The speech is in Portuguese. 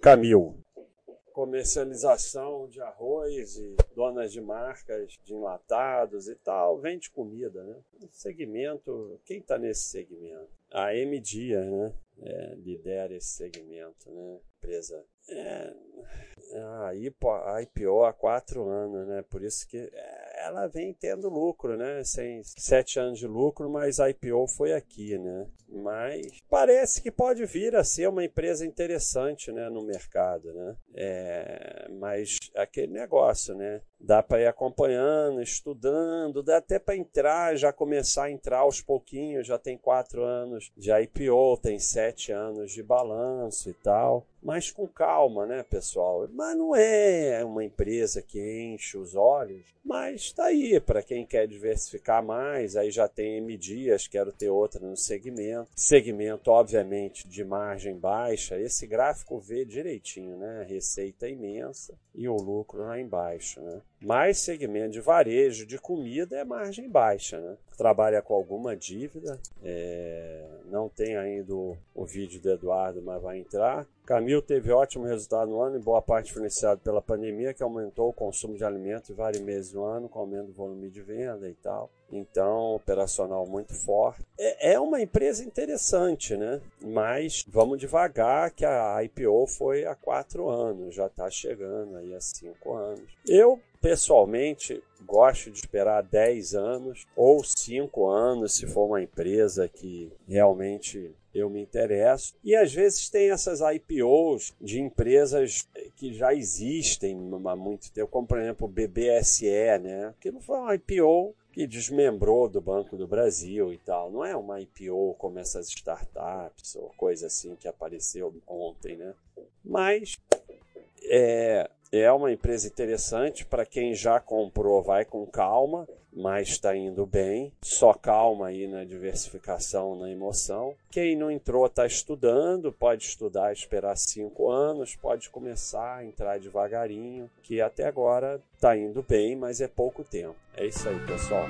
Camil. Comercialização de arroz e donas de marcas de enlatados e tal, vende comida, né? Segmento, quem está nesse segmento? A M Dias, né? É, lidera esse segmento, né? Empresa. É, a IPO há quatro anos, né? Por isso que é, ela vem tendo lucro, né? Sem sete anos de lucro, mas a IPO foi aqui, né? Mas parece que pode vir a ser uma empresa interessante, né? No mercado, né? É, mas aquele negócio, né? Dá para ir acompanhando, estudando, dá até para entrar, já começar a entrar aos pouquinhos. Já tem quatro anos de IPO, tem sete anos de balanço e tal mas com calma, né, pessoal? Mas não é uma empresa que enche os olhos, mas está aí para quem quer diversificar mais. Aí já tem M Dias, quero ter outra no segmento. Segmento, obviamente, de margem baixa. Esse gráfico vê direitinho, né? Receita imensa e o lucro lá embaixo, né? Mais segmento de varejo, de comida é margem baixa, né? Trabalha com alguma dívida, é... não tem ainda o, o vídeo do Eduardo, mas vai entrar. Camil teve ótimo resultado no ano, em boa parte influenciado pela pandemia, que aumentou o consumo de alimentos em vários meses do ano, com aumento do volume de venda e tal. Então, operacional muito forte. É, é uma empresa interessante, né? Mas vamos devagar, que a IPO foi há quatro anos, já está chegando aí há cinco anos. Eu, pessoalmente, gosto de esperar 10 anos ou 5 anos se for uma empresa que realmente eu me interesso. E às vezes tem essas IPOs de empresas que já existem há muito tempo, como por exemplo o BBSE, né? Que não foi uma IPO que desmembrou do Banco do Brasil e tal. Não é uma IPO como essas startups ou coisa assim que apareceu ontem, né? Mas é, é uma empresa interessante para quem já comprou, vai com calma, mas está indo bem. Só calma aí na diversificação, na emoção. Quem não entrou está estudando, pode estudar, esperar cinco anos, pode começar a entrar devagarinho, que até agora está indo bem, mas é pouco tempo. É isso aí, pessoal.